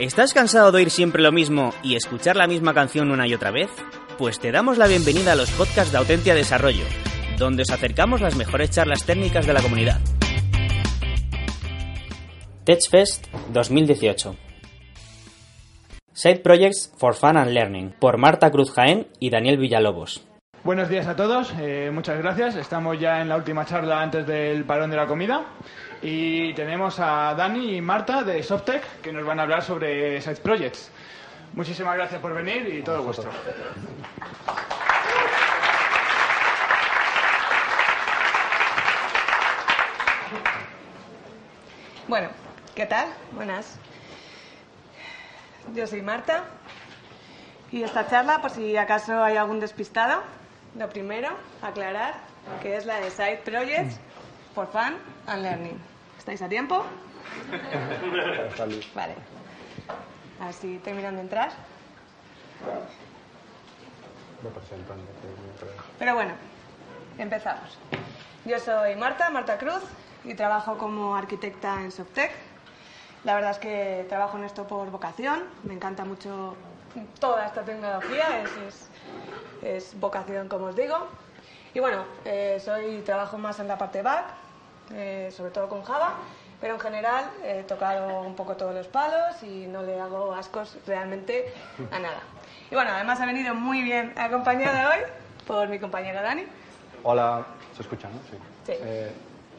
¿Estás cansado de oír siempre lo mismo y escuchar la misma canción una y otra vez? Pues te damos la bienvenida a los podcasts de Autentia Desarrollo, donde os acercamos las mejores charlas técnicas de la comunidad. TechFest 2018 Side Projects for Fun and Learning por Marta Cruz Jaén y Daniel Villalobos. Buenos días a todos, eh, muchas gracias. Estamos ya en la última charla antes del parón de la comida. Y tenemos a Dani y Marta de Softec que nos van a hablar sobre Side Projects. Muchísimas gracias por venir y todo vuestro. Bueno, ¿qué tal? Buenas. Yo soy Marta y esta charla, por si acaso hay algún despistado, lo primero, aclarar que es la de Side Projects for Fun and Learning. ¿Estáis a tiempo? vale. Así terminan de entrar. Pero bueno, empezamos. Yo soy Marta, Marta Cruz, y trabajo como arquitecta en Softec. La verdad es que trabajo en esto por vocación, me encanta mucho toda esta tecnología, es, es, vocación como os digo. Y bueno, eh, soy, trabajo más en la parte back, eh, sobre todo con Java, pero en general he tocado un poco todos los palos y no le hago ascos realmente a nada. Y bueno, además ha venido muy bien acompañada hoy por mi compañera Dani. Hola, ¿se escucha, no? Sí. Eh,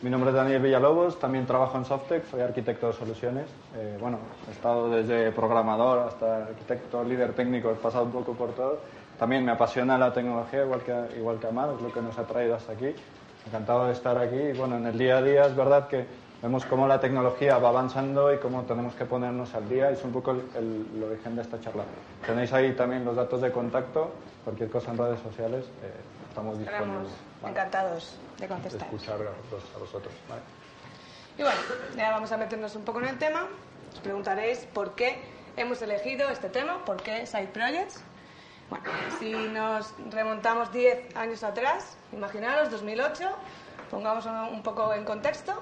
mi nombre es Daniel Villalobos, también trabajo en Softec, soy arquitecto de soluciones. Eh, bueno, he estado desde programador hasta arquitecto, líder técnico, he pasado un poco por todo. También me apasiona la tecnología, igual que, igual que Amar, es lo que nos ha traído hasta aquí. Encantado de estar aquí. Y bueno, en el día a día es verdad que vemos cómo la tecnología va avanzando y cómo tenemos que ponernos al día. Es un poco el, origen de esta charla. Tenéis ahí también los datos de contacto, cualquier cosa en redes sociales, eh, estamos disponibles. encantados de contestar. De escuchar a, vosotros. Y bueno, ya vamos a meternos un poco en el tema. Os preguntaréis por qué hemos elegido este tema, por qué Side Projects. Bueno, si nos remontamos 10 años atrás, imaginaros, 2008, pongamos un poco en contexto,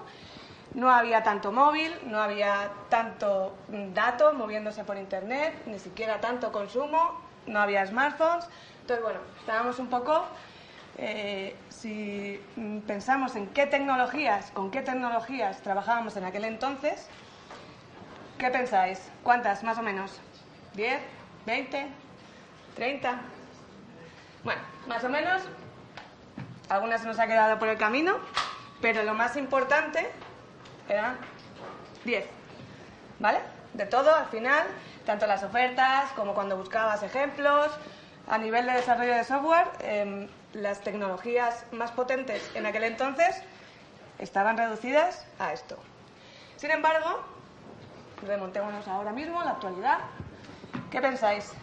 no había tanto móvil, no había tanto dato moviéndose por internet, ni siquiera tanto consumo, no había smartphones. Entonces, bueno, estábamos un poco, eh, si pensamos en qué tecnologías, con qué tecnologías trabajábamos en aquel entonces, ¿qué pensáis? ¿Cuántas más o menos? ¿10? ¿20? ¿30? Bueno, más o menos, algunas nos ha quedado por el camino, pero lo más importante eran 10. ¿Vale? De todo, al final, tanto las ofertas como cuando buscabas ejemplos. A nivel de desarrollo de software, em, las tecnologías más potentes en aquel entonces estaban reducidas a esto. Sin embargo, remontémonos ahora mismo, a la actualidad. ¿Qué pensáis?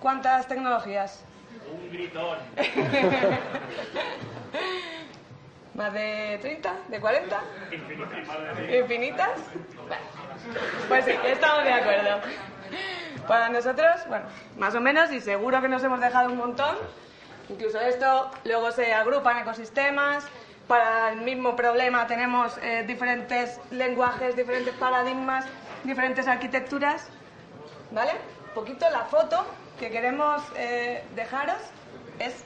¿Cuántas tecnologías? Un gritón. ¿Más de 30? ¿De 40? Infinitas. Pues sí, estamos de acuerdo. Para nosotros, bueno, más o menos, y seguro que nos hemos dejado un montón. Incluso esto luego se agrupa en ecosistemas. Para el mismo problema tenemos eh, diferentes lenguajes, diferentes paradigmas, diferentes arquitecturas. ¿Vale? Un poquito la foto que queremos eh, dejaros es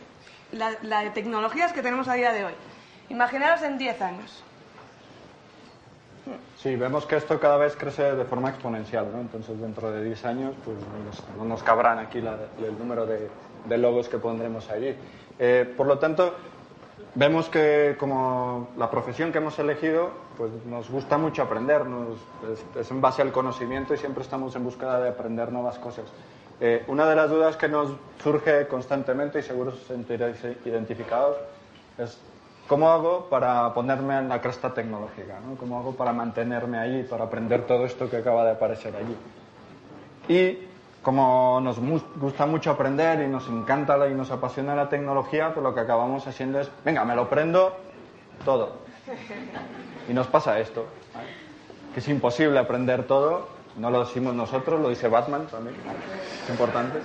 la, la de tecnologías que tenemos a día de hoy. Imaginaros en 10 años. Sí, vemos que esto cada vez crece de forma exponencial, ¿no? Entonces, dentro de 10 años, pues no nos cabrán aquí el número de, logos que pondremos allí. Eh, por lo tanto, vemos que como la profesión que hemos elegido, pues nos gusta mucho aprender, es, en base al conocimiento y siempre estamos en búsqueda de aprender nuevas cosas. Eh, una de las dudas que nos surge constantemente, y seguro os sentiréis identificados, es ¿Cómo hago para ponerme en la cresta tecnológica? ¿no? ¿Cómo hago para mantenerme allí, para aprender todo esto que acaba de aparecer allí? Y como nos gusta mucho aprender y nos encanta y nos apasiona la tecnología, pues lo que acabamos haciendo es, venga, me lo prendo todo. Y nos pasa esto, que es imposible aprender todo, no lo decimos nosotros, lo dice Batman también, es importante.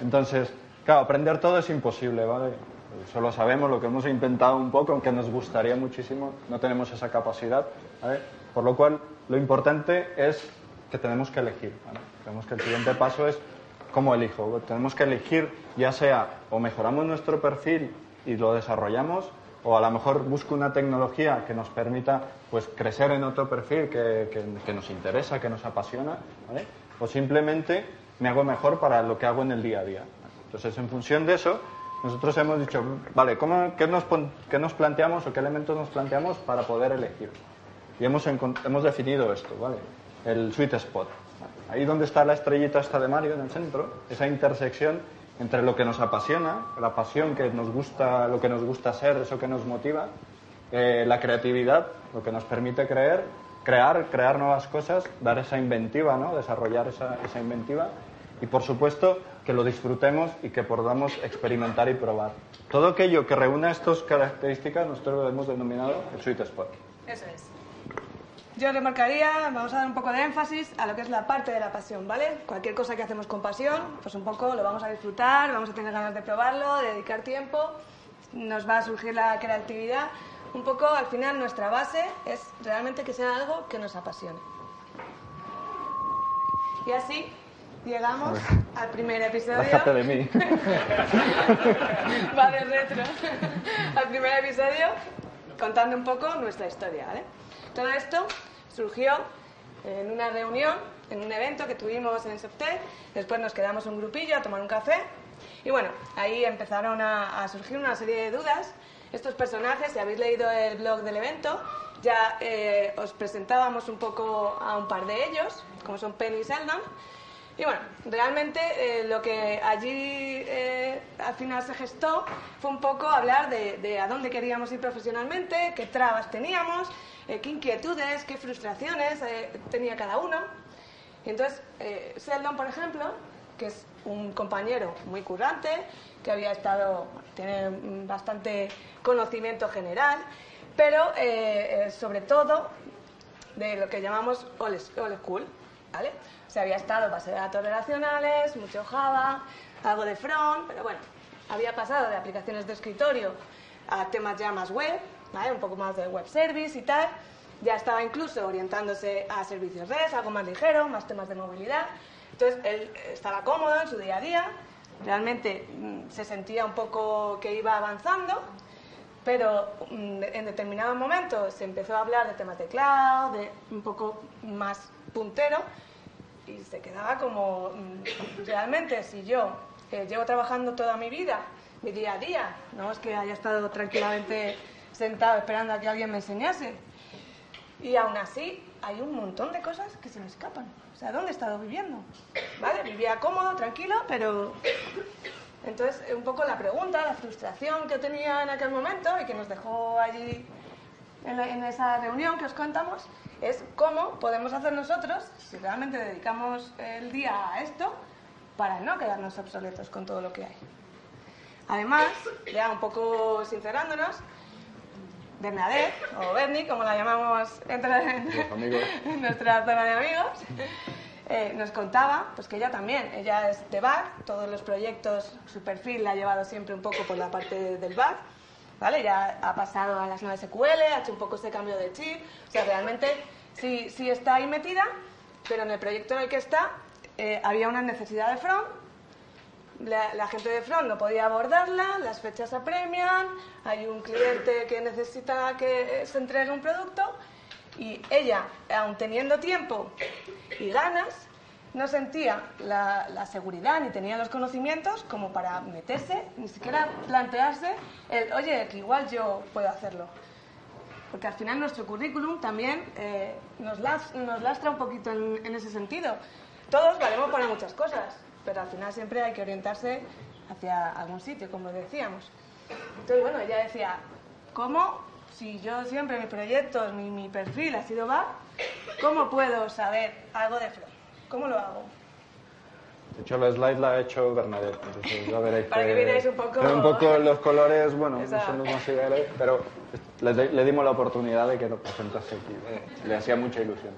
Entonces, claro, aprender todo es imposible, ¿vale? solo sabemos lo que hemos intentado un poco, aunque nos gustaría muchísimo, no tenemos esa capacidad. Por lo cual, lo importante es que tenemos que elegir. ¿vale? Creemos que el siguiente paso es cómo elijo. Tenemos que elegir ya sea o mejoramos nuestro perfil y lo desarrollamos o a lo mejor busco una tecnología que nos permita pues crecer en otro perfil que, que- nos interesa, que nos apasiona, ¿vale? o simplemente me hago mejor para lo que hago en el día a día. Entonces, en función de eso, nosotros hemos dicho, vale, ¿cómo, qué, nos, qué nos planteamos o qué elementos nos planteamos para poder elegir? Y hemos, hemos definido esto, ¿vale? El sweet spot. Ahí donde está la estrellita esta de Mario en el centro, esa intersección entre lo que nos apasiona, la pasión que nos gusta, lo que nos gusta hacer, eso que nos motiva, eh, la creatividad, lo que nos permite creer, crear, crear nuevas cosas, dar esa inventiva, ¿no? Desarrollar esa, esa inventiva y por supuesto que lo disfrutemos y que podamos experimentar y probar. Todo aquello que reúna estas características nosotros lo hemos denominado el sweet spot. Eso es. Yo remarcaría, vamos a dar un poco de énfasis a lo que es la parte de la pasión, ¿vale? Cualquier cosa que hacemos con pasión, pues un poco lo vamos a disfrutar, vamos a tener ganas de probarlo, de dedicar tiempo, nos va a surgir la creatividad. Un poco, al final, nuestra base es realmente que sea algo que nos apasione. Y así llegamos al primer episodio. Déjate de mí. Va de retro. Al primer episodio, contando un poco nuestra historia, ¿vale? Todo esto surgió en una reunión, en un evento que tuvimos en Softec. Después nos quedamos un grupillo a tomar un café. Y bueno, ahí empezaron a, a surgir una serie de dudas. Estos personajes, si habéis leído el blog del evento, ya eh, os presentábamos un poco a un par de ellos, como son Penny y Sheldon. Y bueno, realmente eh, lo que allí eh, al final se gestó fue un poco hablar de, de a dónde queríamos ir profesionalmente, qué trabas teníamos, eh, qué inquietudes, qué frustraciones eh, tenía cada uno. Y entonces, eh, Sheldon, por ejemplo, que es un compañero muy currante, que había estado, tiene bastante conocimiento general, pero eh, eh, sobre todo de lo que llamamos old school, ¿vale? O sea, había estado base de datos relacionales, mucho Java, algo de front, pero bueno, había pasado de aplicaciones de escritorio a temas ya más web, ¿vale? Un poco más de web service y tal. Ya estaba incluso orientándose a servicios REST, algo más ligero, más temas de movilidad. Entonces, él estaba cómodo en su día a día, realmente mm, se sentía un poco que iba avanzando, pero mm, en determinados momentos se empezó a hablar de temas de cloud, de un poco más puntero, y se quedaba como, mm, realmente, si yo eh, llevo trabajando toda mi vida, mi día a día, no es que haya estado tranquilamente sentado esperando a que alguien me enseñase, y aún así hay un montón de cosas que se me escapan. O sea, ¿dónde he estado viviendo? ¿Vale? Vivía cómodo, tranquilo, pero entonces, un poco la pregunta, la frustración que tenía en aquel momento y que nos dejó allí en, la- en esa reunión que os contamos, es cómo podemos hacer nosotros, si realmente dedicamos el día a esto, para no quedarnos obsoletos con todo lo que hay. Además, ya un poco sincerándonos, Bernadette, o Bernie, como la llamamos entre en nuestra zona de amigos, eh, nos contaba pues que ella también, ella es de back, todos los proyectos, su perfil la ha llevado siempre un poco por la parte del back, ¿vale? Ya ha pasado a las 9 SQL, ha hecho un poco ese cambio de chip, o sea, realmente sí, sí está ahí metida, pero en el proyecto en el que está eh, había una necesidad de front, la, gente de front no podía abordarla, las fechas apremian, hay un cliente que necesita que se entregue un producto y ella, aun teniendo tiempo y ganas, no sentía la, la seguridad ni tenía los conocimientos como para meterse, ni siquiera plantearse el, oye, que igual yo puedo hacerlo. Porque al final nuestro currículum también eh, nos, las- nos lastra un poquito en, en ese sentido. Todos valemos para muchas cosas, pero al final siempre hay que orientarse hacia algún sitio, como decíamos. Entonces, bueno, ella decía, ¿cómo, si yo siempre mis proyectos, mi, mi perfil ha sido back, ¿cómo puedo saber algo de front? ¿Cómo lo hago? De hecho, la slide la ha hecho Bernadette, entonces ya veréis Para que veáis un poco- un poco los colores, bueno, Esa- no son los más ideales, pero le, le dimos la oportunidad de que lo presentase aquí. eh, Le hacía mucha ilusión.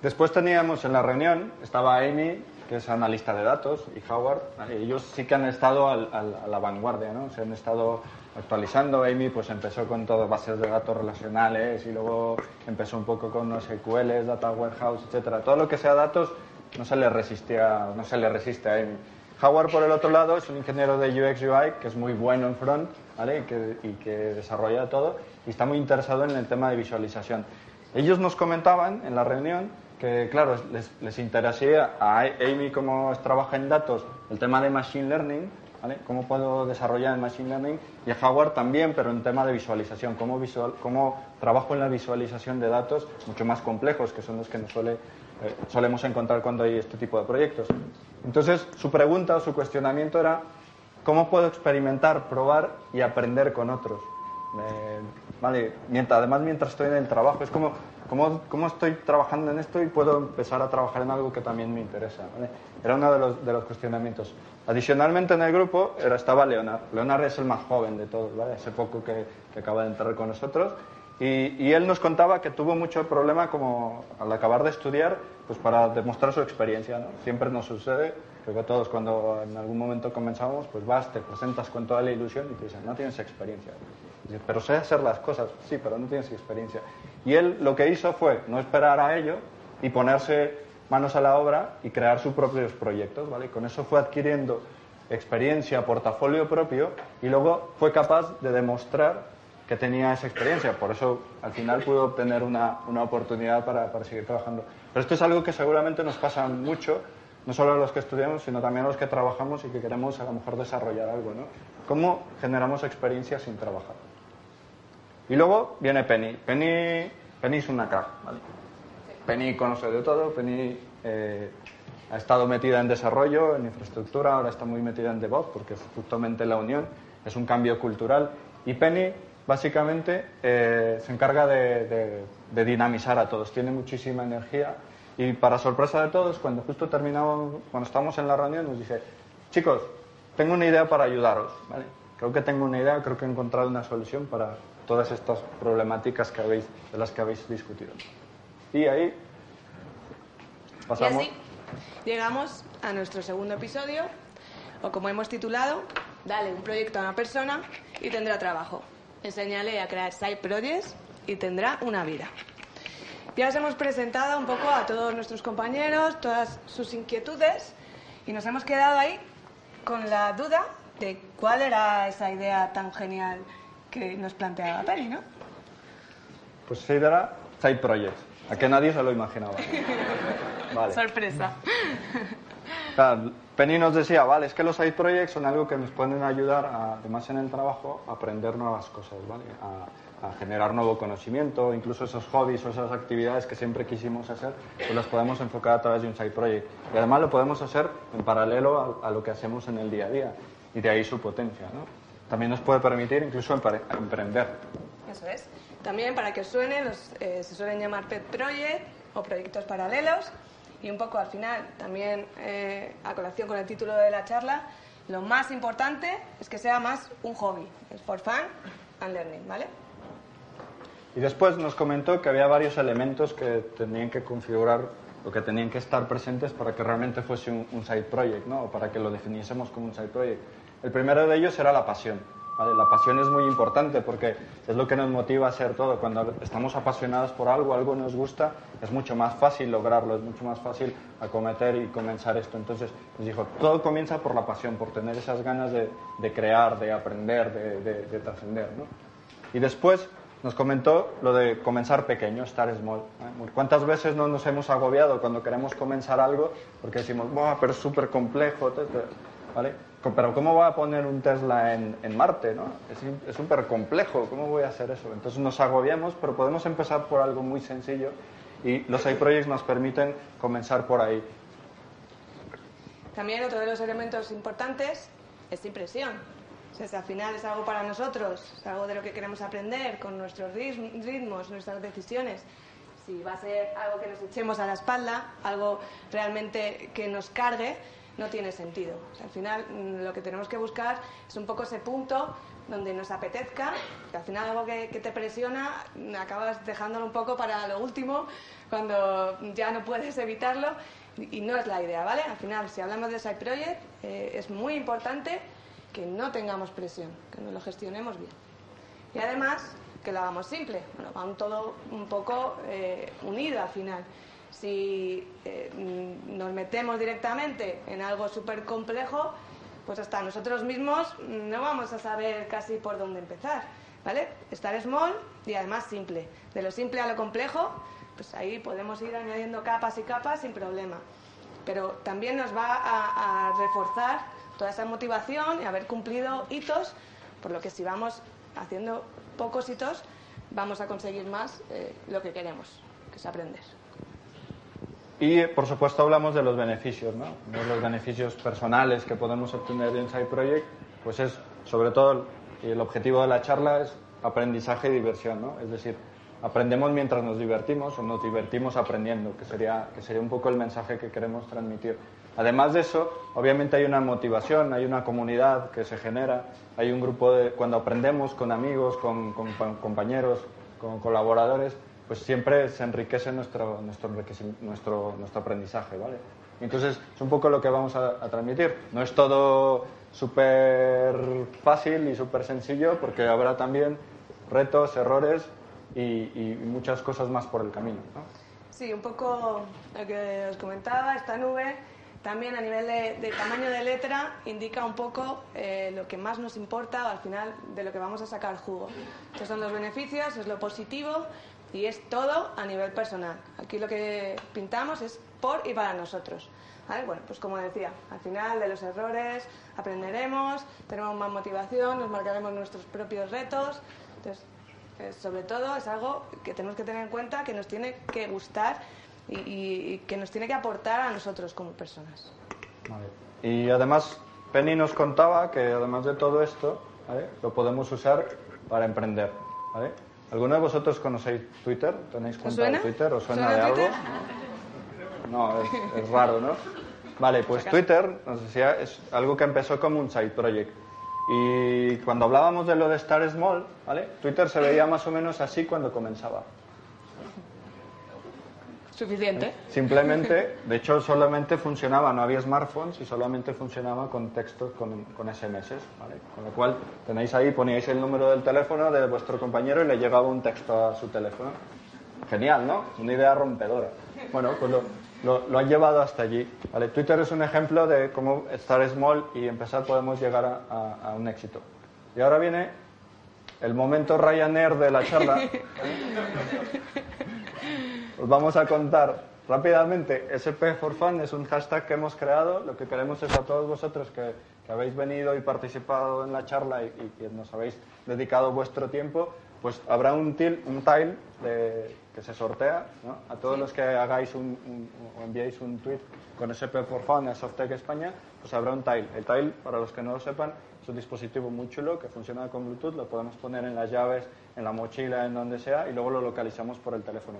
Después teníamos en la reunión, estaba Amy, que es analista de datos, y Howard, ellos sí que han estado a la vanguardia, ¿no? Se han estado actualizando. Amy pues empezó con todo bases de datos relacionales y luego empezó un poco con SQL, Data Warehouse, etcétera. Todo lo que sea datos no se le resistía, no se le resiste a Amy. Howard, por el otro lado, es un ingeniero de UX UI que es muy bueno en front ¿vale? y, que, y que desarrolla todo y está muy interesado en el tema de visualización. Ellos nos comentaban en la reunión claro, les, les interesaría a Amy, como trabaja en datos, el tema de Machine Learning, ¿vale? Cómo puedo desarrollar el Machine Learning y a Howard también, pero en tema de visualización, cómo, cómo trabajo en la visualización de datos mucho más complejos, que son los que nos suele, eh, solemos encontrar cuando hay este tipo de proyectos. Entonces, su pregunta o su cuestionamiento era, ¿cómo puedo experimentar, probar y aprender con otros? Eh, vale, mientras, además, mientras estoy en el trabajo, es como, ¿cómo, ¿cómo, estoy trabajando en esto y puedo empezar a trabajar en algo que también me interesa? ¿vale? Era uno de los, de los, cuestionamientos. Adicionalmente, en el grupo era, estaba Leonard. Leonard es el más joven de todos, ¿vale? hace poco que, que acaba de entrar con nosotros. Y, y, él nos contaba que tuvo mucho problema como al acabar de estudiar, pues para demostrar su experiencia. ¿no? Siempre nos sucede, creo que todos cuando en algún momento comenzamos, pues vas, te presentas con toda la ilusión y te dicen, no tienes experiencia. Pero sé hacer las cosas, sí, pero no tienes experiencia. Y él lo que hizo fue no esperar a ello y ponerse manos a la obra y crear sus propios proyectos, ¿vale? Con eso fue adquiriendo experiencia, portafolio propio y luego fue capaz de demostrar que tenía esa experiencia. Por eso al final pudo obtener una, una oportunidad para, para, seguir trabajando. Pero esto es algo que seguramente nos pasa mucho, no solo a los que estudiamos, sino también a los que trabajamos y que queremos a lo mejor desarrollar algo. ¿no? ¿Cómo generamos experiencia sin trabajar? Y luego viene Penny. Penny, Penny es una crack. ¿vale? Penny conoce de todo. Penny eh, ha estado metida en desarrollo, en infraestructura, ahora está muy metida en DevOps porque justamente la unión, es un cambio cultural. Y Penny básicamente eh, se encarga de, de, de, dinamizar a todos, tiene muchísima energía y para sorpresa de todos, cuando justo terminamos, cuando estamos en la reunión, nos dice, chicos, tengo una idea para ayudaros, ¿vale? creo que tengo una idea, creo que he encontrado una solución para todas estas problemáticas que habéis, de las que habéis discutido. Y ahí pasamos. Y así llegamos a nuestro segundo episodio, o como hemos titulado, Dale un proyecto a una persona y tendrá trabajo. Enseñale a crear side projects y tendrá una vida. Ya os hemos presentado un poco a todos nuestros compañeros, todas sus inquietudes, y nos hemos quedado ahí con la duda de cuál era esa idea tan genial que nos planteaba Penny, ¿no? Pues esa idea era side projects, a que nadie se lo imaginaba. Vale. Sorpresa. Claro, Penny nos decía, vale, es que los side projects son algo que nos pueden ayudar, a, además en el trabajo, a aprender nuevas cosas, ¿vale? A, a, generar nuevo conocimiento, incluso esos hobbies o esas actividades que siempre quisimos hacer, pues las podemos enfocar a través de un side project. Y además lo podemos hacer en paralelo a, a lo que hacemos en el día a día, y de ahí su potencia, ¿no? También nos puede permitir incluso emprender. Eso es. También, para que os suene, los, eh, se suelen llamar pet project o proyectos paralelos, y un poco al final, también eh, a colación con el título de la charla, lo más importante es que sea más un hobby, es for fun and learning, ¿vale? Y después nos comentó que había varios elementos que tenían que configurar o que tenían que estar presentes para que realmente fuese un, un side project, ¿no? O para que lo definiésemos como un side project. El primero de ellos era la pasión. La pasión es muy importante porque es lo que nos motiva a hacer todo. Cuando estamos apasionados por algo, algo nos gusta, es mucho más fácil lograrlo, es mucho más fácil acometer y comenzar esto. Entonces nos dijo, todo comienza por la pasión, por tener esas ganas de, crear, de aprender, de, de, de trascender. ¿no? Y después nos comentó lo de comenzar pequeño, estar small. ¿eh? ¿Cuántas veces no nos hemos agobiado cuando queremos comenzar algo porque decimos, Buah, pero es súper complejo, ¿vale? Pero ¿cómo voy a poner un Tesla en, en Marte? ¿no? Es súper complejo, ¿cómo voy a hacer eso? Entonces nos agobiamos, pero podemos empezar por algo muy sencillo y los iProjects nos permiten comenzar por ahí. También otro de los elementos importantes es impresión. O sea, si al final es algo para nosotros, es algo de lo que queremos aprender con nuestros ritmos, nuestras decisiones. Si va a ser algo que nos echemos a la espalda, algo realmente que nos cargue, no tiene sentido. al final mm, lo que tenemos que buscar es un poco ese punto donde nos apetezca, que al final algo que, te presiona mm, acabas dejándolo un poco para lo último, cuando ya no puedes evitarlo y no es la idea, ¿vale? Al final, si hablamos de Side Project, eh, es muy importante que no tengamos presión, que nos lo gestionemos bien. Y además, que lo hagamos simple. Bueno, va todo un poco eh, unido al final. Si eh, nos metemos directamente en algo súper complejo, pues hasta nosotros mismos no vamos a saber casi por dónde empezar. ¿Vale? Estar small y además simple. De lo simple a lo complejo, pues ahí podemos ir añadiendo capas y capas sin problema. Pero también nos va a, a reforzar toda esa motivación y haber cumplido hitos, por lo que si vamos haciendo pocos hitos, vamos a conseguir más eh, lo que queremos, que es aprender. Y, por supuesto, hablamos de los beneficios, ¿no? De los beneficios personales que podemos obtener de Inside Project, pues es, sobre todo, el objetivo de la charla es aprendizaje y diversión, ¿no? Es decir, aprendemos mientras nos divertimos o nos divertimos aprendiendo, que sería, que sería un poco el mensaje que queremos transmitir. Además de eso, obviamente hay una motivación, hay una comunidad que se genera, hay un grupo de, cuando aprendemos con amigos, con, compañeros, con colaboradores, pues siempre se enriquece nuestro, nuestro, nuestro, nuestro aprendizaje, ¿vale? Entonces, es un poco lo que vamos a, transmitir. No es todo súper fácil y súper sencillo, porque habrá también retos, errores y, muchas cosas más por el camino. ¿no? Sí, un poco lo que os comentaba, esta nube también a nivel de, tamaño de letra indica un poco eh, lo que más nos importa al final de lo que vamos a sacar jugo. Estos son los beneficios, es lo positivo y es todo a nivel personal. Aquí lo que pintamos es por y para nosotros. Bueno, pues como decía, al final de los errores aprenderemos, tenemos más motivación, nos marcaremos nuestros propios retos. Entonces, sobre todo es algo que tenemos que tener en cuenta, que nos tiene que gustar y, que nos tiene que aportar a nosotros como personas. Y además, Penny nos contaba que además de todo esto, lo podemos usar para emprender. ¿Alguno de vosotros conocéis Twitter? ¿Tenéis cuenta de Twitter? ¿Os suena, de algo? No, es, raro, ¿no? Vale, pues Twitter, nos decía, es algo que empezó como un side project. Y cuando hablábamos de lo de Star Small, ¿vale? Twitter se veía más o menos así cuando comenzaba. Suficiente. Simplemente, de hecho, solamente funcionaba, no había smartphones y solamente funcionaba con textos con, con SMS, ¿vale? Con lo cual, tenéis ahí, poníais el número del teléfono de vuestro compañero y le llegaba un texto a su teléfono. Genial, ¿no? Una idea rompedora. Bueno, pues lo, lo, han llevado hasta allí. ¿vale? Twitter es un ejemplo de cómo estar small y empezar podemos llegar a, a un éxito. Y ahora viene el momento Ryanair de la charla. Os vamos a contar rápidamente. SP for Fun es un hashtag que hemos creado. Lo que queremos es a todos vosotros que, habéis venido y participado en la charla y, que nos habéis dedicado vuestro tiempo, pues habrá un, til, un tile que se sortea a todos los que hagáis un, o enviéis un tweet con SP for Fun a Softec España, pues habrá un tile. El tile, para los que no lo sepan, es un dispositivo muy chulo que funciona con Bluetooth, lo podemos poner en las llaves, en la mochila, en donde sea, y luego lo localizamos por el teléfono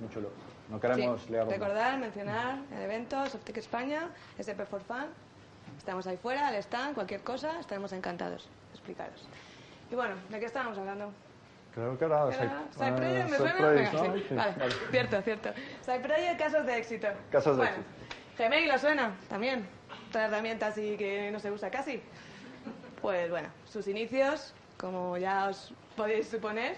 muy chulo. No queremos sí. Recordar, mencionar el evento, Softec España, SP for Fun. Estamos ahí fuera, al stand, cualquier cosa, estaremos encantados de explicaros. Y bueno, ¿de qué estábamos hablando? Creo que era Cypress. ¿me vale, cierto, cierto. Cypress, casos de éxito. Casos de éxito. Gmail lo suena también. Otra herramienta así que no se usa casi. Pues bueno, sus inicios, como ya os podéis suponer,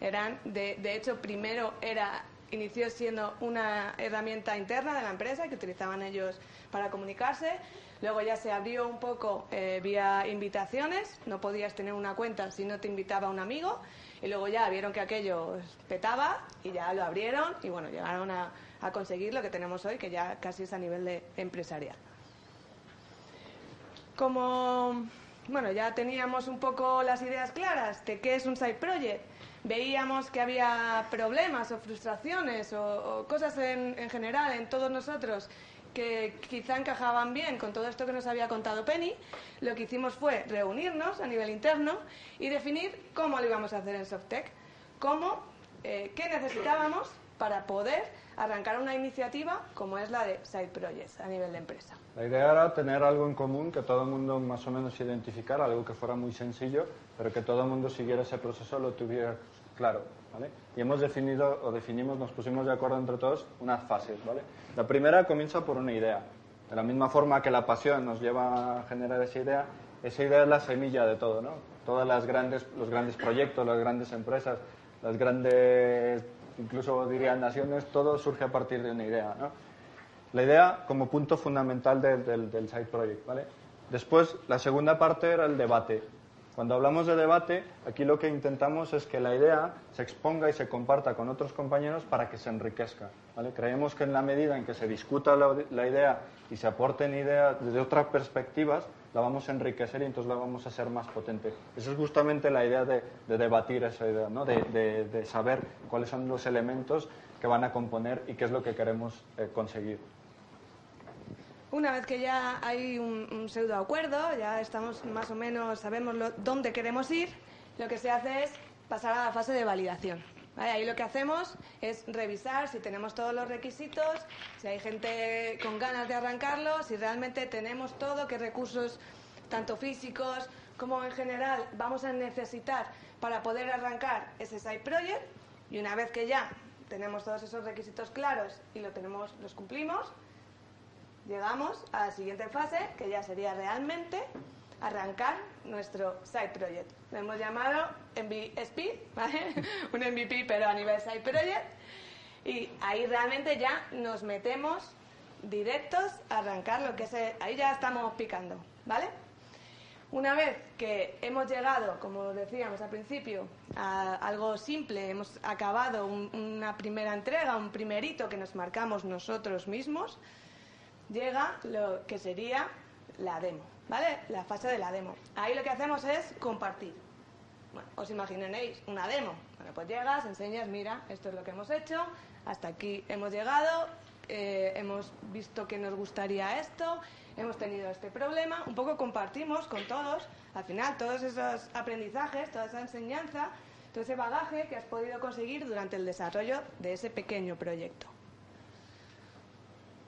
eran, de, de hecho, primero era inició siendo una herramienta interna de la empresa que utilizaban ellos para comunicarse. Luego ya se abrió un poco eh, vía invitaciones, no podías tener una cuenta si no te invitaba un amigo. Y luego ya vieron que aquello petaba y ya lo abrieron y bueno, llegaron a, a conseguir lo que tenemos hoy, que ya casi es a nivel de empresarial. Como bueno, ya teníamos un poco las ideas claras de qué es un side project veíamos que había problemas o frustraciones o, cosas en, en, general en todos nosotros que quizá encajaban bien con todo esto que nos había contado Penny, lo que hicimos fue reunirnos a nivel interno y definir cómo lo íbamos a hacer en Softec, cómo, eh, qué necesitábamos para poder arrancar una iniciativa como es la de Side Projects a nivel de empresa. La idea era tener algo en común, que todo el mundo más o menos identificara, algo que fuera muy sencillo, pero que todo el mundo siguiera ese proceso, lo tuviera claro. ¿vale? Y hemos definido, o definimos, nos pusimos de acuerdo entre todos, unas fases. ¿vale? La primera comienza por una idea. De la misma forma que la pasión nos lleva a generar esa idea, esa idea es la semilla de todo. ¿no? Todas las grandes, los grandes proyectos, las grandes empresas, las grandes, incluso diría naciones, todo surge a partir de una idea. ¿no? La idea como punto fundamental del, del, side project. ¿vale? Después, la segunda parte era el debate. Cuando hablamos de debate, aquí lo que intentamos es que la idea se exponga y se comparta con otros compañeros para que se enriquezca. ¿vale? Creemos que en la medida en que se discuta la, la, idea y se aporten ideas desde otras perspectivas, la vamos a enriquecer y entonces la vamos a hacer más potente. Esa es justamente la idea de, de debatir esa idea, ¿no? de, de, de, saber cuáles son los elementos que van a componer y qué es lo que queremos eh, conseguir. Una vez que ya hay un, un pseudo acuerdo, ya estamos más o menos, sabemos lo, dónde queremos ir, lo que se hace es pasar a la fase de validación. Ahí lo que hacemos es revisar si tenemos todos los requisitos, si hay gente con ganas de arrancarlo, si realmente tenemos todo, qué recursos, tanto físicos como en general, vamos a necesitar para poder arrancar ese side project. Y una vez que ya tenemos todos esos requisitos claros y lo tenemos, los cumplimos, llegamos a la siguiente fase, que ya sería realmente arrancar nuestro side project. Lo hemos llamado MVP, ¿vale? un MVP pero a nivel side project. Y ahí realmente ya nos metemos directos a arrancar lo que es... El, ahí ya estamos picando, ¿vale? Una vez que hemos llegado, como decíamos al principio, a algo simple, hemos acabado un, una primera entrega, un primerito que nos marcamos nosotros mismos, llega lo que sería la demo, ¿vale? La fase de la demo. Ahí lo que hacemos es compartir. Bueno, os imaginéis una demo. Bueno, pues llegas, enseñas, mira, esto es lo que hemos hecho, hasta aquí hemos llegado, eh, hemos visto que nos gustaría esto, hemos tenido este problema, un poco compartimos con todos, al final, todos esos aprendizajes, toda esa enseñanza, todo ese bagaje que has podido conseguir durante el desarrollo de ese pequeño proyecto.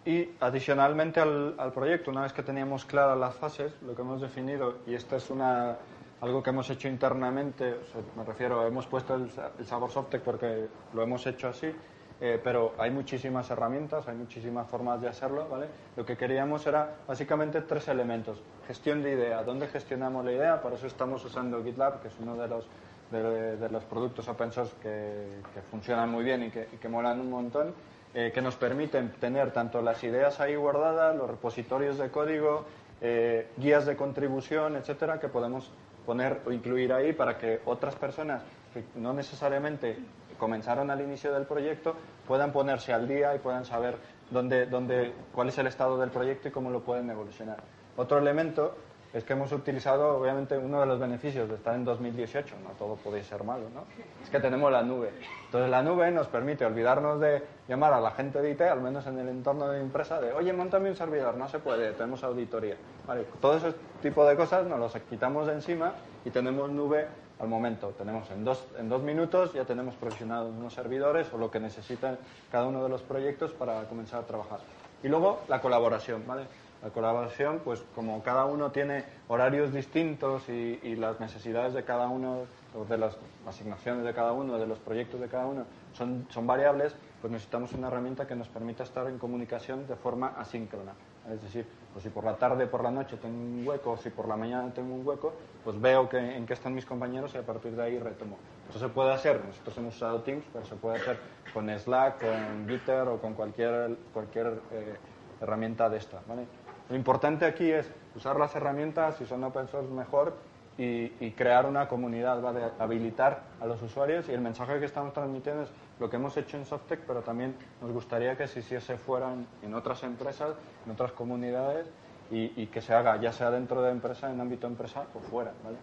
Y adicionalmente al, al, proyecto, una vez que teníamos claras las fases, lo que hemos definido, y esto es una, algo que hemos hecho internamente, me refiero, hemos puesto el, el sabor Softec porque lo hemos hecho así, eh, pero hay muchísimas herramientas, hay muchísimas formas de hacerlo, ¿vale? Lo que queríamos era básicamente tres elementos. Gestión de idea, ¿dónde gestionamos la idea? Para eso estamos usando GitLab, que es uno de los, de, de los productos open source que, que, funcionan muy bien y que, y que molan un montón eh, que nos permiten tener tanto las ideas ahí guardadas, los repositorios de código, eh, guías de contribución, etcétera, que podemos poner o incluir ahí para que otras personas que no necesariamente comenzaron al inicio del proyecto puedan ponerse al día y puedan saber dónde, dónde, cuál es el estado del proyecto y cómo lo pueden evolucionar. Otro elemento es que hemos utilizado, obviamente, uno de los beneficios de estar en 2018, no todo puede ser malo, ¿no? Es que tenemos la nube. Entonces, la nube nos permite olvidarnos de llamar a la gente de IT, al menos en el entorno de empresa, de, oye, montame un servidor, no se puede, tenemos auditoría. Vale, todo ese tipo de cosas nos los quitamos de encima y tenemos nube al momento. Tenemos en dos, en dos minutos, ya tenemos provisionados unos servidores o lo que necesitan cada uno de los proyectos para comenzar a trabajar. Y luego, la colaboración, ¿vale? La colaboración, pues como cada uno tiene horarios distintos y, las necesidades de cada uno, de las asignaciones de cada uno, de los proyectos de cada uno, son, son variables, pues necesitamos una herramienta que nos permita estar en comunicación de forma asíncrona. Es decir, pues si por la tarde, por la noche tengo un hueco, o si por la mañana tengo un hueco, pues veo que, en qué están mis compañeros y a partir de ahí retomo. Eso se puede hacer, nosotros hemos usado Teams, pero se puede hacer con Slack, con Gitter o con cualquier, cualquier eh, herramienta de esta. ¿vale? Lo importante aquí es usar las herramientas, si son open source mejor, y, crear una comunidad, ¿vale? habilitar a los usuarios y el mensaje que estamos transmitiendo es lo que hemos hecho en Softec, pero también nos gustaría que se hiciese fuera en, otras empresas, en otras comunidades y, y, que se haga ya sea dentro de empresa, en ámbito empresa o fuera. ¿vale?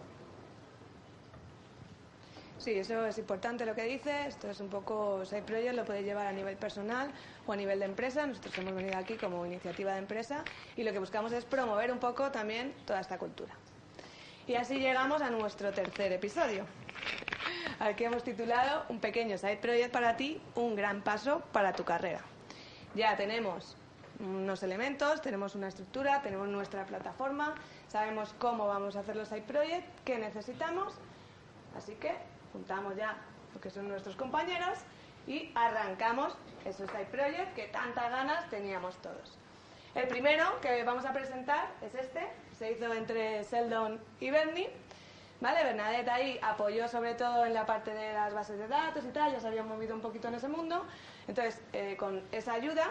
Sí, eso es importante lo que dice. Esto es un poco Side Project, lo puede llevar a nivel personal o a nivel de empresa. Nosotros hemos venido aquí como iniciativa de empresa y lo que buscamos es promover un poco también toda esta cultura. Y así llegamos a nuestro tercer episodio. al que hemos titulado Un pequeño side project para ti, un gran paso para tu carrera. Ya tenemos unos elementos, tenemos una estructura, tenemos nuestra plataforma, sabemos cómo vamos a hacer los side project, qué necesitamos, así que juntamos ya lo que son nuestros compañeros y arrancamos esos side project que tantas ganas teníamos todos. El primero que vamos a presentar es este, se hizo entre Seldon y Bernie. ¿Vale? Bernadette ahí apoyó sobre todo en la parte de las bases de datos y tal, ya se habían movido un poquito en ese mundo. Entonces, eh, con esa ayuda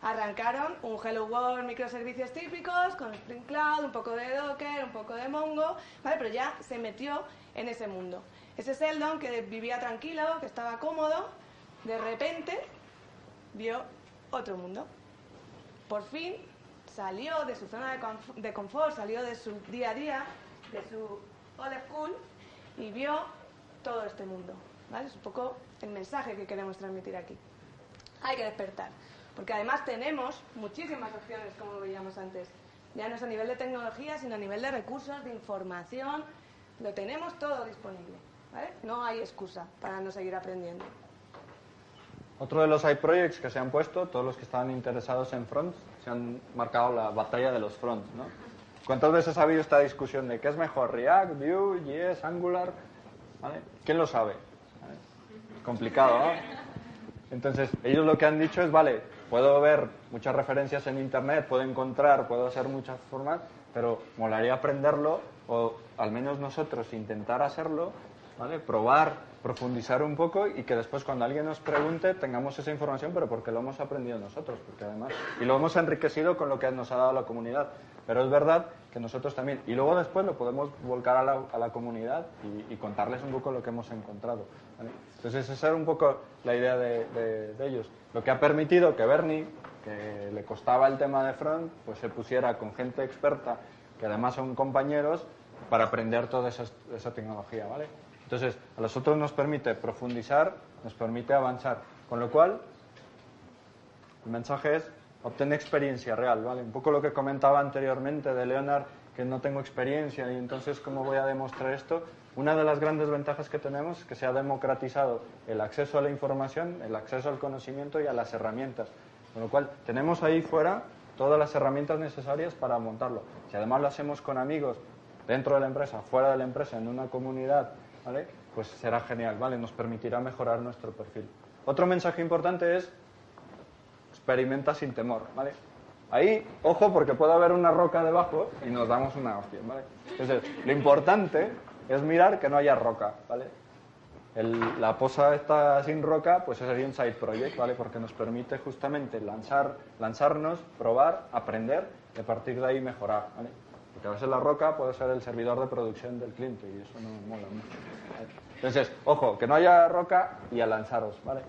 arrancaron un Hello World microservicios típicos con Spring Cloud, un poco de Docker, un poco de Mongo, ¿vale? Pero ya se metió en ese mundo. Ese Seldon que vivía tranquilo, que estaba cómodo, de repente vio otro mundo. Por fin salió de su zona de confort, salió de su día a día, de su old school y vio todo este mundo. Es un poco el mensaje que queremos transmitir aquí. Hay que despertar, porque además tenemos muchísimas opciones, como veíamos antes. Ya no es a nivel de tecnología, sino a nivel de recursos, de información. Lo tenemos todo disponible. No hay excusa para no seguir aprendiendo. Otro de los iProjects que se han puesto, todos los que estaban interesados en fronts, se han marcado la batalla de los fronts, ¿no? ¿Cuántas veces ha habido esta discusión de qué es mejor, React, Vue, JS, Angular? ¿Vale? ¿Quién lo sabe? Complicado, ¿no? Entonces, ellos lo que han dicho es, vale, puedo ver muchas referencias en Internet, puedo encontrar, puedo hacer muchas formas, pero molaría aprenderlo o al menos nosotros intentar hacerlo, ¿vale? Probar profundizar un poco y que después cuando alguien nos pregunte tengamos esa información, pero porque lo hemos aprendido nosotros, porque además, y lo hemos enriquecido con lo que nos ha dado la comunidad. Pero es verdad que nosotros también, y luego después lo podemos volcar a la, comunidad y, contarles un poco lo que hemos encontrado. Entonces esa era un poco la idea de, de, ellos. Lo que ha permitido que Bernie, que le costaba el tema de front, pues se pusiera con gente experta, que además son compañeros, para aprender toda esa, esa tecnología, ¿vale? Entonces, a nosotros nos permite profundizar, nos permite avanzar. Con lo cual, el mensaje es, obtener experiencia real, ¿vale? Un poco lo que comentaba anteriormente de Leonard, que no tengo experiencia y entonces, ¿cómo voy a demostrar esto? Una de las grandes ventajas que tenemos es que se ha democratizado el acceso a la información, el acceso al conocimiento y a las herramientas. Con lo cual, tenemos ahí fuera todas las herramientas necesarias para montarlo. Si además lo hacemos con amigos dentro de la empresa, fuera de la empresa, en una comunidad, Pues será genial, ¿vale? Nos permitirá mejorar nuestro perfil. Otro mensaje importante es experimenta sin temor, ¿vale? Ahí, ojo, porque puede haber una roca debajo y nos damos una hostia, ¿vale? Entonces, lo importante es mirar que no haya roca, ¿vale? la posa está sin roca, pues sería un side project, ¿vale? Porque nos permite justamente lanzar, lanzarnos, probar, aprender y a partir de ahí mejorar, ¿vale? Porque a veces la roca puede ser el servidor de producción del cliente y eso no mola mucho. Entonces, ojo, que no haya roca y a lanzaros, ¿vale?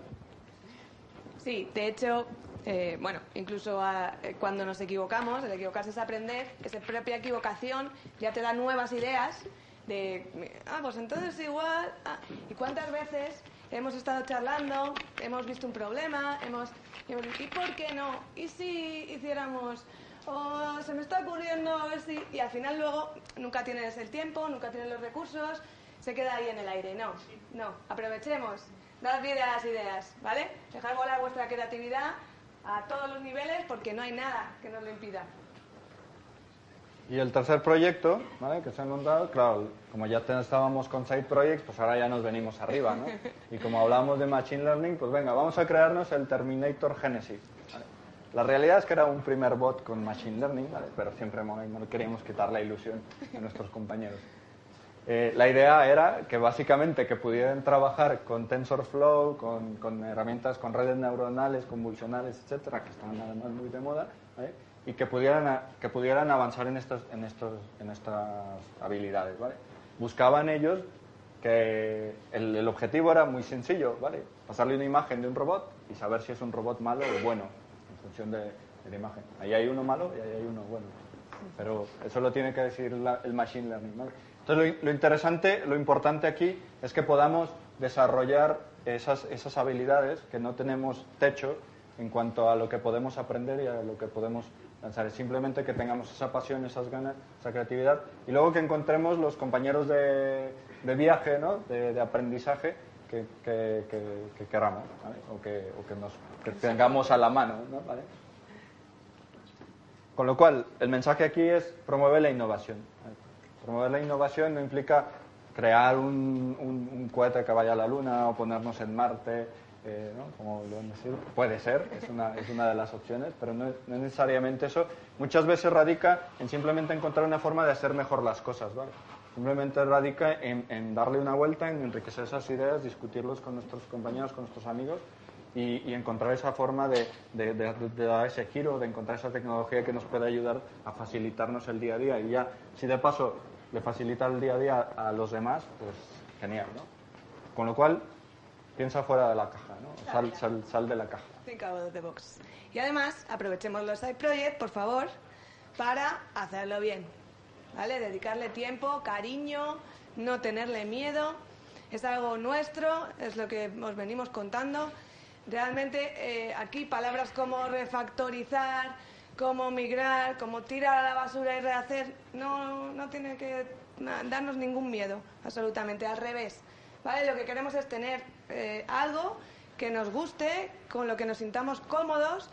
Sí, de hecho, eh, bueno, incluso eh, cuando nos equivocamos, el equivocarse es aprender, esa propia equivocación ya te da nuevas ideas de, ah, pues entonces igual, ah, ¿y cuántas veces hemos estado charlando, hemos visto un problema, hemos, hemos ¿y por qué no? ¿Y si hiciéramos o se me está ocurriendo a ver si... Y al final luego nunca tienes el tiempo, nunca tienes los recursos, se queda ahí en el aire. No, no, aprovechemos, dad vida a las ideas, ¿vale? Dejar volar vuestra creatividad a todos los niveles porque no hay nada que nos lo impida. Y el tercer proyecto, ¿vale? Que se han montado, claro, como ya estábamos con Side Projects, pues ahora ya nos venimos arriba, ¿no? Y como hablamos de Machine Learning, pues venga, vamos a crearnos el Terminator Genesis. La realidad es que era un primer bot con Machine Learning, pero siempre no queríamos quitar la ilusión a nuestros compañeros. Eh, la idea era que básicamente que pudieran trabajar con TensorFlow, con, herramientas, con redes neuronales, convolucionales, etcétera, que están además muy de moda, y que pudieran, que pudieran avanzar en, estos, en, estos, en estas habilidades. ¿vale? Buscaban ellos que el, objetivo era muy sencillo, ¿vale? pasarle una imagen de un robot y saber si es un robot malo o bueno función de, la imagen. Ahí hay uno malo y ahí hay uno bueno. Pero eso lo tiene que decir el Machine Learning. Entonces, lo, interesante, lo importante aquí es que podamos desarrollar esas, esas habilidades que no tenemos techo en cuanto a lo que podemos aprender y a lo que podemos lanzar. Es simplemente que tengamos esa pasión, esas ganas, esa creatividad y luego que encontremos los compañeros de, de viaje, ¿no? de, aprendizaje que, que, que, queramos o, que, o que, nos, tengamos a la mano. ¿no? ¿Vale? Con lo cual, el mensaje aquí es promover la innovación. Promover la innovación no implica crear un, un, cohete que vaya a la Luna o ponernos en Marte, eh, ¿no? como lo han decidido. Puede ser, es una, es una de las opciones, pero no, no, es necesariamente eso. Muchas veces radica en simplemente encontrar una forma de hacer mejor las cosas. ¿vale? Simplemente radica en, en darle una vuelta, en enriquecer esas ideas, discutirlos con nuestros compañeros, con nuestros amigos y, encontrar esa forma de, de, dar ese giro, de encontrar esa tecnología que nos puede ayudar a facilitarnos el día a día. Y ya, si de paso le facilita el día a día a los demás, pues genial, ¿no? Con lo cual, piensa fuera de la caja, ¿no? Sal, sal, sal de la caja. de box. Y además, aprovechemos los side projects, por favor, para hacerlo bien, Dedicarle tiempo, cariño, no tenerle miedo. Es algo nuestro, es lo que os venimos contando Realmente eh, aquí palabras como refactorizar, como migrar, como tirar a la basura y rehacer, no, no tiene que darnos ningún miedo, absolutamente, al revés. ¿vale? Lo que queremos es tener eh, algo que nos guste, con lo que nos sintamos cómodos,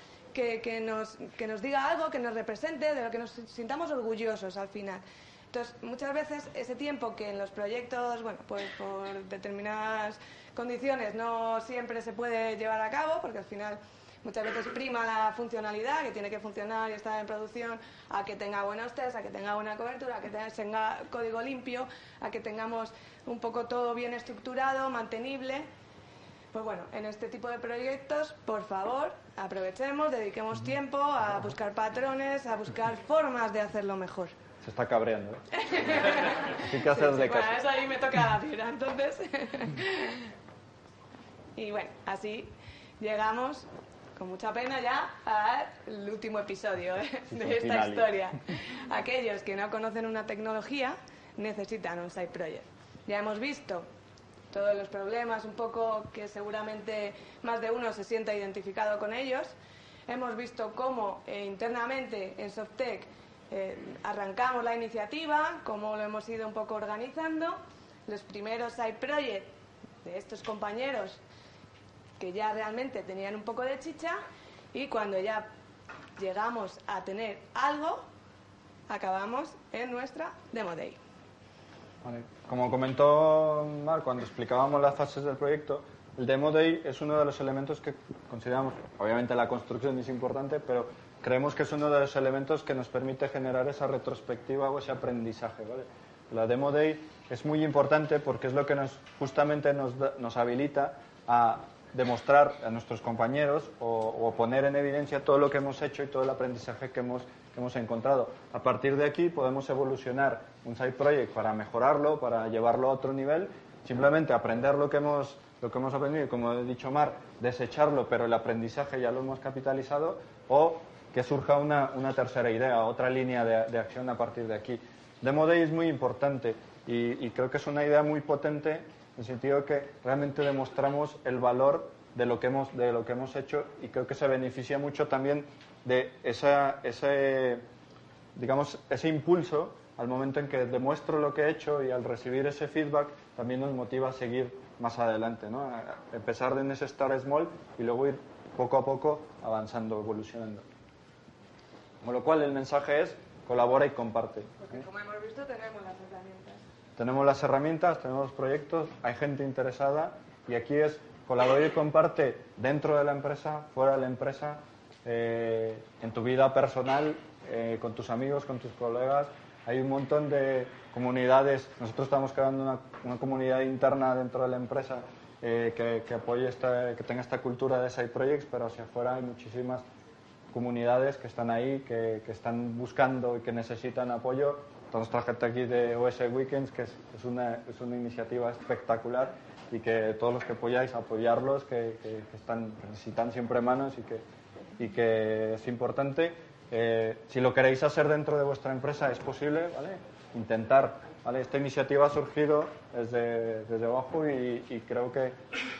que, nos, que nos diga algo, que nos represente, de lo que nos sintamos orgullosos al final. Entonces, muchas veces ese tiempo que en los proyectos, bueno, pues por determinadas condiciones no siempre se puede llevar a cabo, porque al final muchas veces prima la funcionalidad, que tiene que funcionar y estar en producción, a que tenga buenos test, a que tenga buena cobertura, a que tenga código limpio, a que tengamos un poco todo bien estructurado, mantenible. Pues bueno, en este tipo de proyectos, por favor, aprovechemos, dediquemos tiempo a buscar patrones, a buscar formas de hacerlo mejor. Se está cabreando. ¿eh? Así que hacer de caso. Bueno, eso ahí me toca la fibra, entonces. y bueno, así llegamos con mucha pena ya al último episodio ¿eh? de esta historia. Aquellos que no conocen una tecnología necesitan un side project. Ya hemos visto todos los problemas, un poco que seguramente más de uno se sienta identificado con ellos. Hemos visto cómo eh, internamente en Softec eh, arrancamos la iniciativa, cómo lo hemos ido un poco organizando, los primeros side projects de estos compañeros que ya realmente tenían un poco de chicha y cuando ya llegamos a tener algo, acabamos en nuestra Demo Day. Como comentó Mar cuando explicábamos las fases del proyecto, el Demo Day es uno de los elementos que consideramos, obviamente la construcción es importante, pero creemos que es uno de los elementos que nos permite generar esa retrospectiva o ese aprendizaje. ¿vale? La Demo Day es muy importante porque es lo que nos, justamente nos, nos habilita a demostrar a nuestros compañeros o, poner en evidencia todo lo que hemos hecho y todo el aprendizaje que hemos, hemos encontrado. A partir de aquí podemos evolucionar un side project para mejorarlo, para llevarlo a otro nivel, simplemente aprender lo que hemos, lo que hemos aprendido y, como he dicho Mar, desecharlo, pero el aprendizaje ya lo hemos capitalizado, o que surja una, una tercera idea, otra línea de, de, acción a partir de aquí. Demo Day es muy importante y, y, creo que es una idea muy potente en el sentido que realmente demostramos el valor de lo que hemos, de lo que hemos hecho y creo que se beneficia mucho también de esa, ese, digamos, ese impulso al momento en que demuestro lo que he hecho y al recibir ese feedback también nos motiva a seguir más adelante, ¿no? A empezar en ese start small y luego ir poco a poco avanzando, evolucionando. Con lo cual el mensaje es colabora y comparte. Porque como hemos visto tenemos las herramientas. Tenemos las herramientas, tenemos los proyectos, hay gente interesada y aquí es colabora y comparte dentro de la empresa, fuera de la empresa, eh, en tu vida personal, eh, con tus amigos, con tus colegas. Hay un montón de comunidades. Nosotros estamos creando una, una comunidad interna dentro de la empresa eh, que, que, apoye esta, que tenga esta cultura de side projects, pero hacia afuera hay muchísimas comunidades que están ahí, que, que, están buscando y que necesitan apoyo. Toda nuestra gente aquí de OS Weekends, que es, es, una, es una iniciativa espectacular y que todos los que apoyáis, apoyarlos, que, que, están, necesitan siempre manos y que, y que es importante. Eh, si lo queréis hacer dentro de vuestra empresa, es posible, ¿vale? Intentar, ¿vale? Esta iniciativa ha surgido desde, desde abajo y, y creo que,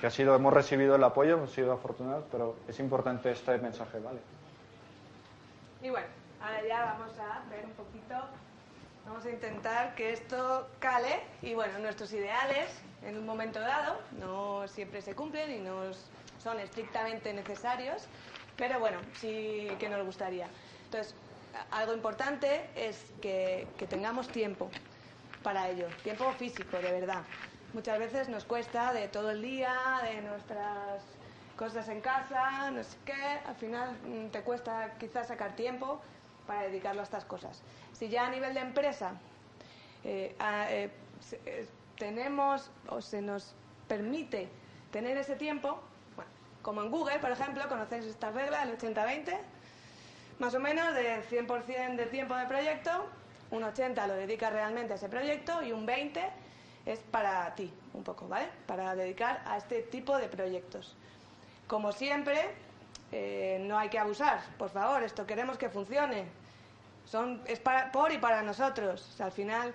que, ha sido, hemos recibido el apoyo, hemos sido afortunados, pero es importante este mensaje, ¿vale? Y bueno, ahora ya vamos a ver un poquito Vamos a intentar que esto cale y bueno, nuestros ideales en un momento dado no siempre se cumplen y no son estrictamente necesarios, pero bueno, sí que nos gustaría. Entonces, algo importante es que, tengamos tiempo para ello, tiempo físico, de verdad. Muchas veces nos cuesta de todo el día, de nuestras cosas en casa, no sé qué, al final mm, te cuesta quizás sacar tiempo para dedicarlo a estas cosas. Si ya a nivel de empresa eh, eh, eh, tenemos o se nos permite tener ese tiempo, como en Google, por ejemplo, conocéis esta regla, el 80-20, más o menos del 100% del tiempo de proyecto, un 80 lo dedica realmente a ese proyecto y un 20 es para ti, un poco, ¿vale? Para dedicar a este tipo de proyectos. Como siempre, no hay que abusar, por favor, esto queremos que funcione. Son, es para, por y para nosotros. al final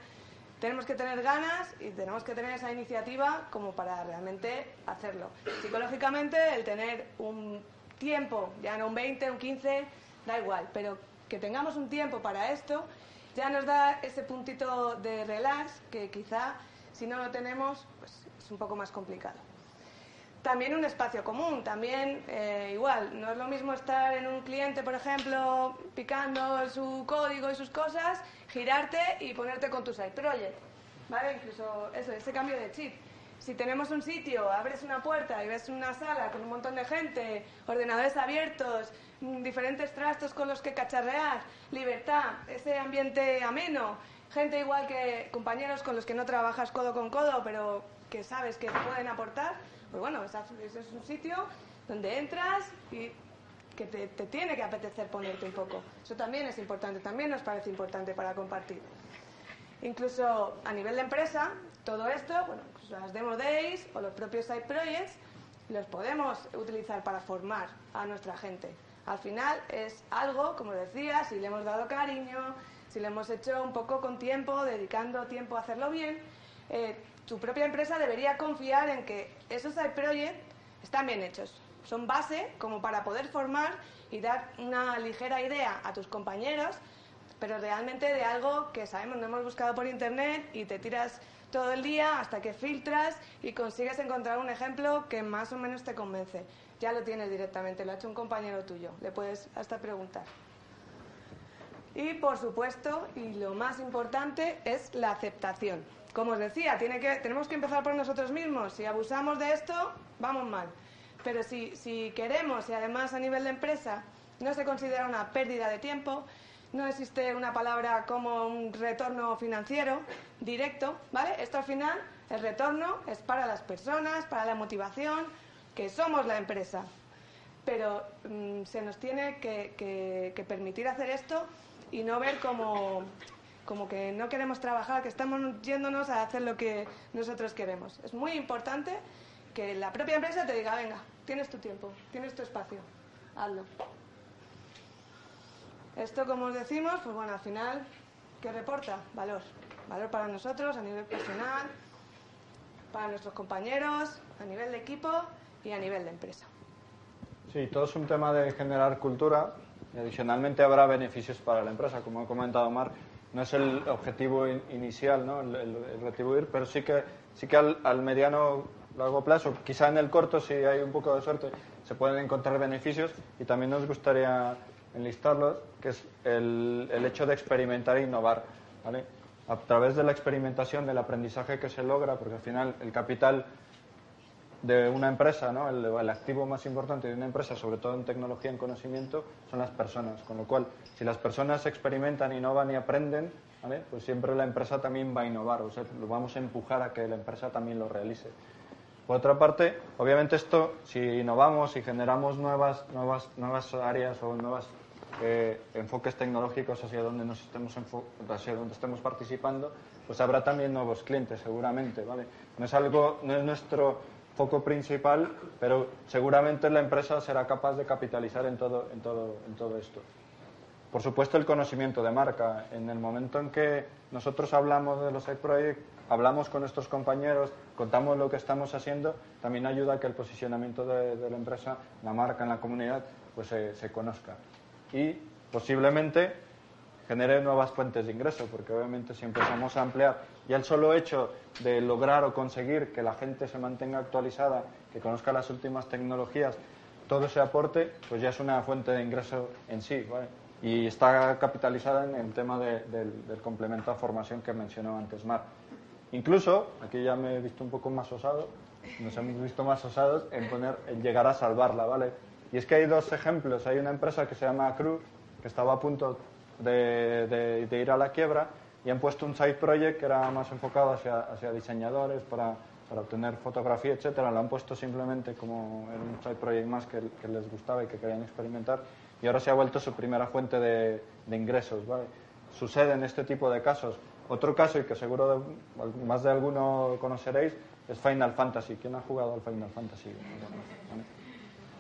tenemos que tener ganas y tenemos que tener esa iniciativa como para realmente hacerlo. Psicológicamente, el tener un tiempo, ya no un 20, un 15, da igual, pero que tengamos un tiempo para esto ya nos da ese puntito de relax que quizá si no lo tenemos pues es un poco más complicado. También un espacio común, también eh, igual, no es lo mismo estar en un cliente, por ejemplo, picando su código y sus cosas, girarte y ponerte con tu side project, ¿vale? Incluso eso, ese cambio de chip. Si tenemos un sitio, abres una puerta y ves una sala con un montón de gente, ordenadores abiertos, mm, diferentes trastos con los que cacharrear, libertad, ese ambiente ameno, gente igual que compañeros con los que no trabajas codo con codo, pero que sabes que pueden aportar, pues bueno, ese es un sitio donde entras y que te, tiene que apetecer ponerte un poco. Eso también es importante, también nos parece importante para compartir. Incluso a nivel de empresa, todo esto, bueno, pues las demo days o los propios side projects, los podemos utilizar para formar a nuestra gente. Al final es algo, como decía, si le hemos dado cariño, si le hemos hecho un poco con tiempo, dedicando tiempo a hacerlo bien, eh, tu propia empresa debería confiar en que esos side están bien hechos. Son base como para poder formar y dar una ligera idea a tus compañeros, pero realmente de algo que sabemos, no hemos buscado por internet y te tiras todo el día hasta que filtras y consigues encontrar un ejemplo que más o menos te convence. Ya lo tienes directamente, lo ha hecho un compañero tuyo, le puedes hasta preguntar. Y por supuesto, y lo más importante, es la aceptación como os decía, tenemos que empezar por nosotros mismos. Si abusamos de esto, vamos mal. Pero si, queremos, y además a nivel de empresa no se considera una pérdida de tiempo, no existe una palabra como un retorno financiero directo, ¿vale? Esto al final, el retorno es para las personas, para la motivación, que somos la empresa. Pero mm, se nos tiene que permitir hacer esto y no ver como como que no queremos trabajar, que estamos yéndonos a hacer lo que nosotros queremos. Es muy importante que la propia empresa te diga, venga, tienes tu tiempo, tienes tu espacio, hazlo. Esto, como os decimos, pues bueno, al final, ¿qué reporta? Valor. Valor para nosotros a nivel personal, para nuestros compañeros, a nivel de equipo y a nivel de empresa. Sí, todo es un tema de generar cultura adicionalmente habrá beneficios para la empresa, como ha comentado Marc no es el objetivo inicial, ¿no? el, retribuir, pero sí que, sí que al, al, mediano largo plazo, quizá en el corto, si hay un poco de suerte, se pueden encontrar beneficios y también nos gustaría enlistarlos, que es el, el hecho de experimentar e innovar. ¿vale? A través de la experimentación, del aprendizaje que se logra, porque al final el capital de una empresa, ¿no? El, activo más importante de una empresa, sobre todo en tecnología, en conocimiento, son las personas. Con lo cual, si las personas experimentan, innovan y aprenden, ¿vale? pues siempre la empresa también va a innovar, o sea, lo vamos a empujar a que la empresa también lo realice. Por otra parte, obviamente esto, si innovamos y generamos nuevas, nuevas, nuevas áreas o nuevos eh, enfoques tecnológicos hacia donde nos estemos hacia donde estemos participando, pues habrá también nuevos clientes, seguramente, ¿vale? No es algo, no es nuestro foco principal, pero seguramente la empresa será capaz de capitalizar en todo, en todo, en todo esto. Por supuesto, el conocimiento de marca. En el momento en que nosotros hablamos de los iProject, hablamos con nuestros compañeros, contamos lo que estamos haciendo, también ayuda a que el posicionamiento de, la empresa, la marca en la comunidad, pues se, se conozca. Y posiblemente genere nuevas fuentes de ingreso, porque obviamente si empezamos a ampliar ya el solo hecho de lograr o conseguir que la gente se mantenga actualizada, que conozca las últimas tecnologías, todo ese aporte, pues ya es una fuente de ingreso en sí, ¿vale? Y está capitalizada en el tema del, complemento a formación que mencionó antes Mar. Incluso, aquí ya me he visto un poco más osado, nos hemos visto más osados en poner, en llegar a salvarla, ¿vale? Y es que hay dos ejemplos. Hay una empresa que se llama Crew, que estaba a punto de, de, ir a la quiebra, y han puesto un side project que era más enfocado hacia, hacia diseñadores para, para, obtener fotografía, etcétera. Lo han puesto simplemente como un side project más que, que, les gustaba y que querían experimentar. Y ahora se ha vuelto su primera fuente de, de ingresos, ¿vale? Sucede en este tipo de casos. Otro caso, y que seguro más de alguno conoceréis, es Final Fantasy. ¿Quién ha jugado al Final Fantasy?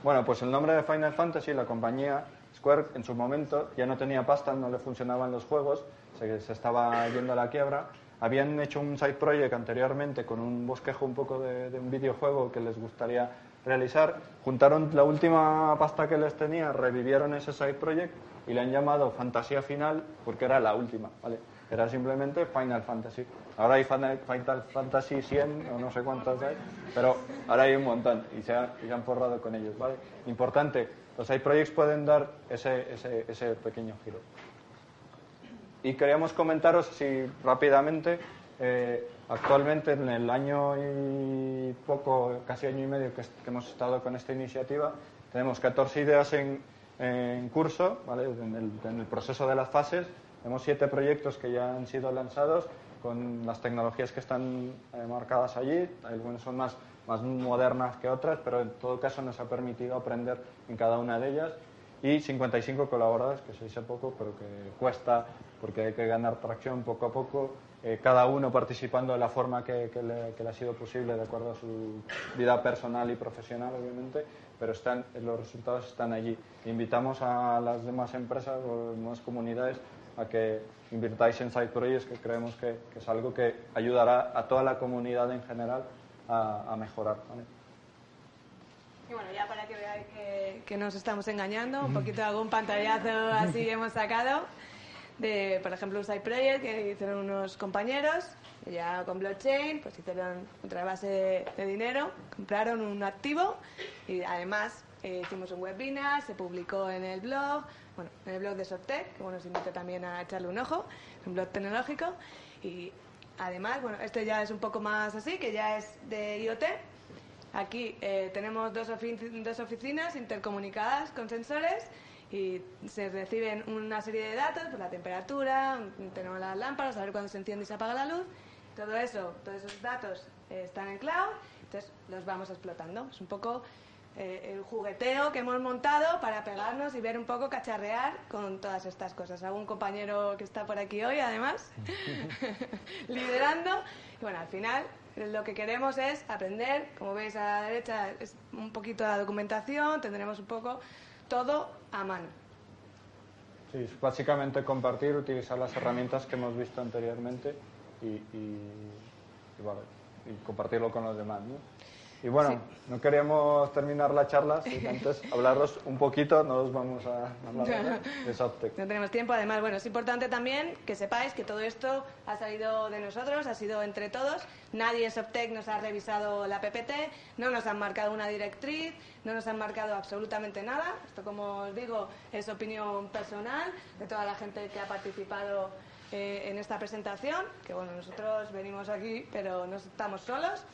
Bueno, pues el nombre de Final Fantasy, la compañía Square en su momento ya no tenía pasta, no le funcionaban los juegos, se, se estaba yendo a la quiebra. Habían hecho un side project anteriormente con un bosquejo un poco de, un videojuego que les gustaría realizar. Juntaron la última pasta que les tenía, revivieron ese side project y le han llamado Fantasía Final porque era la última, ¿vale? Era simplemente Final Fantasy. Ahora hay Final Fantasy 100 o no sé cuántos hay, pero ahora hay un montón y se, han forrado con ellos, ¿vale? Importante, los iProjects pueden dar ese, ese, pequeño giro. Y queríamos comentaros si rápidamente, eh, actualmente en el año y poco, casi año y medio que, hemos estado con esta iniciativa, tenemos 14 ideas en, en curso, ¿vale? en el proceso de las fases tenemos siete proyectos que ya han sido lanzados con las tecnologías que están eh, marcadas allí. Algunas son más, más modernas que otras, pero en todo caso nos ha permitido aprender en cada una de ellas. Y 55 colaboradores, que se dice poco, pero que cuesta porque hay que ganar tracción poco a poco, eh, cada uno participando de la forma que, que, le, que, le, ha sido posible de acuerdo a su vida personal y profesional, obviamente, pero están, los resultados están allí. Invitamos a las demás empresas o demás comunidades a que invirtáis en Side Projects, que creemos que, que, es algo que ayudará a toda la comunidad en general a, a mejorar. ¿vale? Y bueno, ya para que veáis que, que nos estamos engañando, un poquito de algún pantallazo así hemos sacado de, por ejemplo, un side project que hicieron unos compañeros, ya con blockchain, pues hicieron otra base de, de dinero, compraron un activo y además eh, hicimos un webinar, se publicó en el blog, bueno, en el blog de Softec, que bueno, os invito también a echarle un ojo, un blog tecnológico. Y además, bueno, este ya es un poco más así, que ya es de IoT. Aquí eh, tenemos dos, ofi dos oficinas intercomunicadas con sensores y se reciben una serie de datos, pues la temperatura, tenemos las lámparas, saber cuándo se enciende y se apaga la luz. Todo eso, todos esos datos eh, están en cloud, entonces los vamos explotando. Es un poco eh, el jugueteo que hemos montado para pegarnos y ver un poco cacharrear con todas estas cosas. Algún compañero que está por aquí hoy, además, liderando. Y bueno, al final lo que queremos es aprender, como veis a la derecha, es un poquito la documentación, tendremos un poco todo a mano. Sí, básicamente compartir, utilizar las herramientas que hemos visto anteriormente y, y, y, vale, y compartirlo con los demás. ¿no? Y bueno, sí. no queríamos terminar la charla sin antes hablaros un poquito, no os vamos a hablar de Softec. No tenemos tiempo, además, bueno, es importante también que sepáis que todo esto ha salido de nosotros, ha sido entre todos. Nadie en Softec nos ha revisado la PPT, no nos han marcado una directriz, no nos han marcado absolutamente nada. Esto, como os digo, es opinión personal de toda la gente que ha participado eh, en esta presentación, que bueno, nosotros venimos aquí, pero no estamos solos.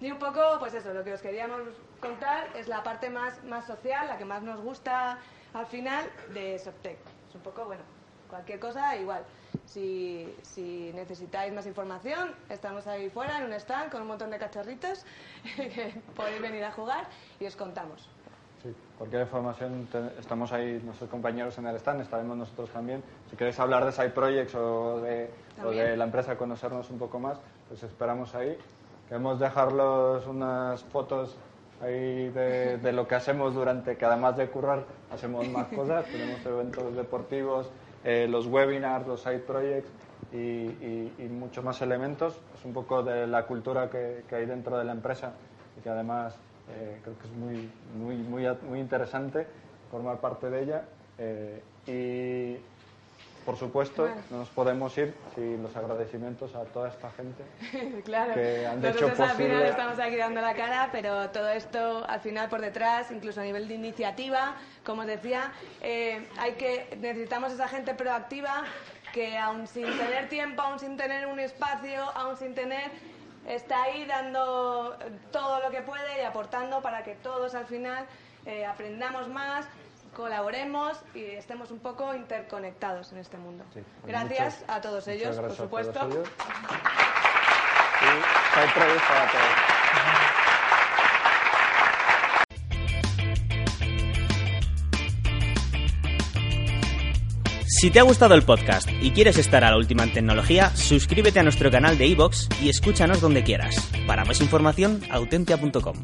Y un poco, pues eso, lo que os queríamos contar es la parte más, más social, la que más nos gusta al final de Softec. Es un poco, bueno, cualquier cosa igual. Si, si necesitáis más información, estamos ahí fuera en un stand con un montón de cacharritos que podéis venir a jugar y os contamos. Sí, cualquier información, estamos ahí nuestros compañeros en el stand, estaremos nosotros también. Si queréis hablar de Side Projects o de, o de la empresa, conocernos un poco más, pues esperamos ahí. Queremos dejarlos unas fotos ahí de, de, lo que hacemos durante, que además de currar, hacemos más cosas. Tenemos eventos deportivos, eh, los webinars, los side projects y, y, y, muchos más elementos. Es un poco de la cultura que, que hay dentro de la empresa y que además eh, creo que es muy, muy, muy, muy interesante formar parte de ella. Eh, y por supuesto, no nos podemos ir sin los agradecimientos a toda esta gente claro. que han Nosotros hecho al posible... final estamos aquí dando la cara, pero todo esto al final por detrás, incluso a nivel de iniciativa, como os decía, eh, hay que necesitamos esa gente proactiva que aún sin tener tiempo, aún sin tener un espacio, aún sin tener está ahí dando todo lo que puede y aportando para que todos al final eh, aprendamos más, colaboremos y estemos un poco interconectados en este mundo. Sí, pues gracias muchas- a todos ellos, por a supuesto. todos ellos. Y para todos. Si te ha gustado el podcast y quieres estar a la última en tecnología, suscríbete a nuestro canal de iVoox y escúchanos donde quieras. Para más información, autentia.com.